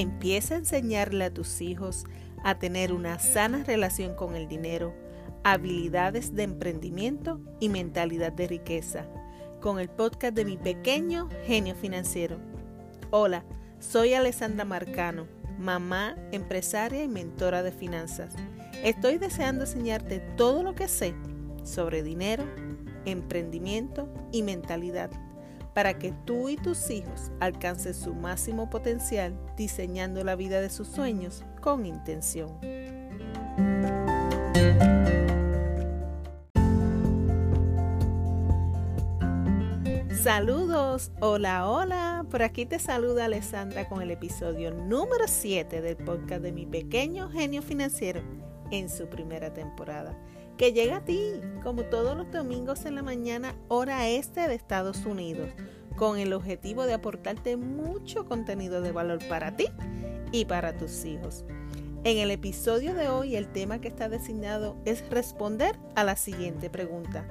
Empieza a enseñarle a tus hijos a tener una sana relación con el dinero, habilidades de emprendimiento y mentalidad de riqueza, con el podcast de mi pequeño genio financiero. Hola, soy Alessandra Marcano, mamá, empresaria y mentora de finanzas. Estoy deseando enseñarte todo lo que sé sobre dinero, emprendimiento y mentalidad para que tú y tus hijos alcancen su máximo potencial diseñando la vida de sus sueños con intención. Saludos, hola, hola. Por aquí te saluda Alessandra con el episodio número 7 del podcast de mi pequeño genio financiero en su primera temporada que llega a ti, como todos los domingos en la mañana, hora este de Estados Unidos, con el objetivo de aportarte mucho contenido de valor para ti y para tus hijos. En el episodio de hoy el tema que está designado es responder a la siguiente pregunta.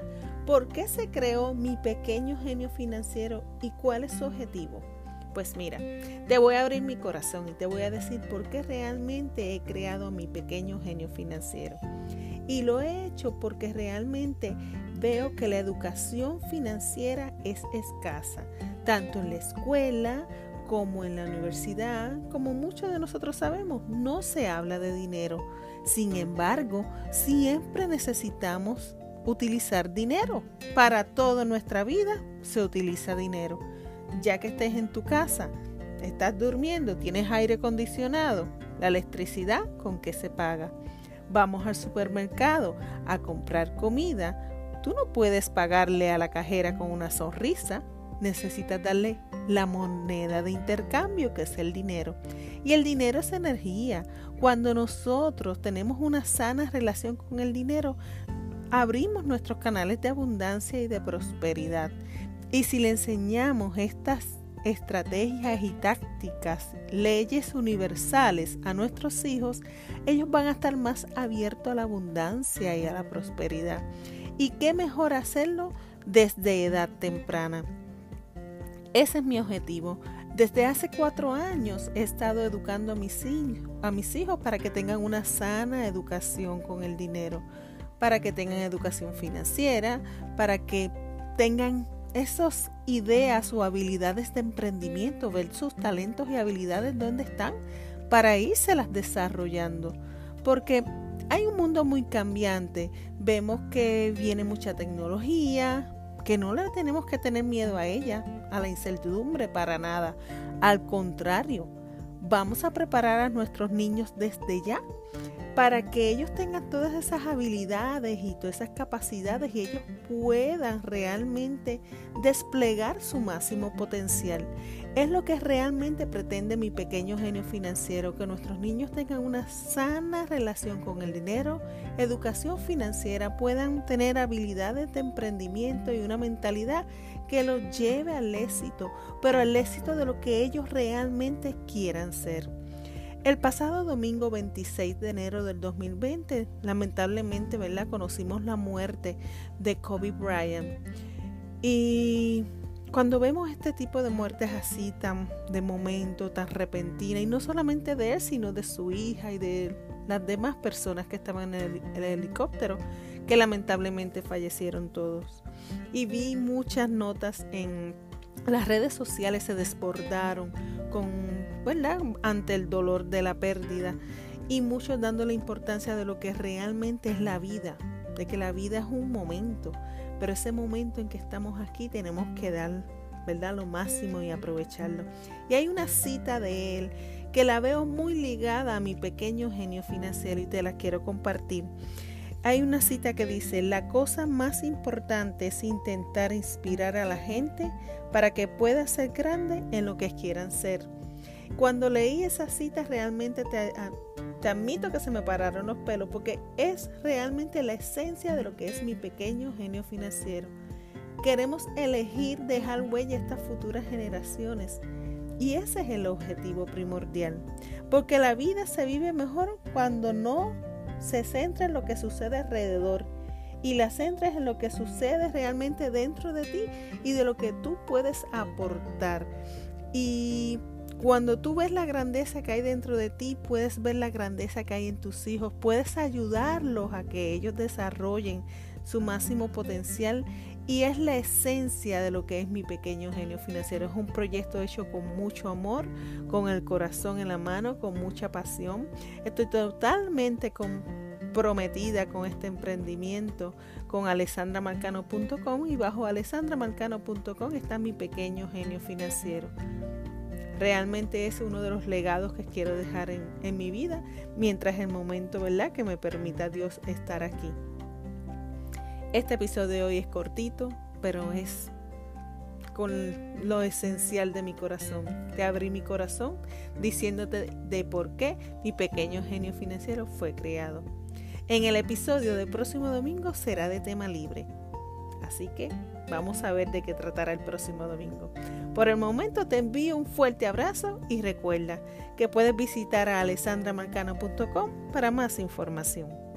¿Por qué se creó mi pequeño genio financiero y cuál es su objetivo? Pues mira, te voy a abrir mi corazón y te voy a decir por qué realmente he creado mi pequeño genio financiero. Y lo he hecho porque realmente veo que la educación financiera es escasa, tanto en la escuela como en la universidad, como muchos de nosotros sabemos, no se habla de dinero. Sin embargo, siempre necesitamos utilizar dinero. Para toda nuestra vida se utiliza dinero. Ya que estés en tu casa, estás durmiendo, tienes aire acondicionado, la electricidad, ¿con qué se paga? Vamos al supermercado a comprar comida, tú no puedes pagarle a la cajera con una sonrisa, necesitas darle la moneda de intercambio que es el dinero. Y el dinero es energía. Cuando nosotros tenemos una sana relación con el dinero, abrimos nuestros canales de abundancia y de prosperidad. Y si le enseñamos estas estrategias y tácticas, leyes universales a nuestros hijos, ellos van a estar más abiertos a la abundancia y a la prosperidad. ¿Y qué mejor hacerlo desde edad temprana? Ese es mi objetivo. Desde hace cuatro años he estado educando a mis, hijos, a mis hijos para que tengan una sana educación con el dinero, para que tengan educación financiera, para que tengan esas ideas o habilidades de emprendimiento, ver sus talentos y habilidades dónde están para las desarrollando. Porque hay un mundo muy cambiante. Vemos que viene mucha tecnología, que no le tenemos que tener miedo a ella, a la incertidumbre para nada. Al contrario, vamos a preparar a nuestros niños desde ya para que ellos tengan todas esas habilidades y todas esas capacidades y ellos puedan realmente desplegar su máximo potencial. Es lo que realmente pretende mi pequeño genio financiero, que nuestros niños tengan una sana relación con el dinero, educación financiera, puedan tener habilidades de emprendimiento y una mentalidad que los lleve al éxito, pero al éxito de lo que ellos realmente quieran ser. El pasado domingo 26 de enero del 2020, lamentablemente, ¿verdad? Conocimos la muerte de Kobe Bryant. Y cuando vemos este tipo de muertes así, tan de momento, tan repentina, y no solamente de él, sino de su hija y de las demás personas que estaban en el, helicóptero, que lamentablemente fallecieron todos. Y vi muchas notas en las redes sociales se desbordaron con, ¿verdad? ante el dolor de la pérdida y muchos dando la importancia de lo que realmente es la vida, de que la vida es un momento, pero ese momento en que estamos aquí tenemos que dar, ¿verdad? Lo máximo y aprovecharlo. Y hay una cita de él que la veo muy ligada a mi pequeño genio financiero y te la quiero compartir. Hay una cita que dice, la cosa más importante es intentar inspirar a la gente para que pueda ser grande en lo que quieran ser. Cuando leí esa cita realmente te, ah, te, admito que se me pararon los pelos porque es realmente la esencia de lo que es mi pequeño genio financiero. Queremos elegir dejar huella a estas futuras generaciones y ese es el objetivo primordial, porque la vida se vive mejor cuando no se centra en lo que sucede alrededor y la centres en lo que sucede realmente dentro de ti y de lo que tú puedes aportar. Y Cuando tú ves la grandeza que hay dentro de ti, puedes ver la grandeza que hay en tus hijos, puedes ayudarlos a que ellos desarrollen su máximo potencial y es la esencia de lo que es mi pequeño genio financiero. Es un proyecto hecho con mucho amor, con el corazón en la mano, con mucha pasión. Estoy totalmente comprometida con este emprendimiento, con alessandramarcano.com y bajo alessandramarcano.com está mi pequeño genio financiero. Realmente es uno de los legados que quiero dejar en, en mi vida, mientras el momento, ¿verdad?, que me permita Dios estar aquí. Este episodio de hoy es cortito, pero es con lo esencial de mi corazón. Te abrí mi corazón diciéndote de por qué mi pequeño genio financiero fue creado. En el episodio del próximo domingo será de tema libre. Así que vamos a ver de qué tratará el próximo domingo. Por el momento te envío un fuerte abrazo y recuerda que puedes visitar a alessandramarcano.com para más información.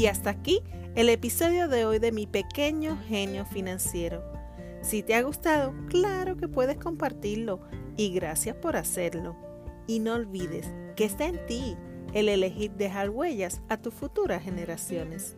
Y hasta aquí el episodio de hoy de mi pequeño genio financiero. Si te ha gustado, claro que puedes compartirlo y gracias por hacerlo. Y no olvides que está en ti el elegir dejar huellas a tus futuras generaciones.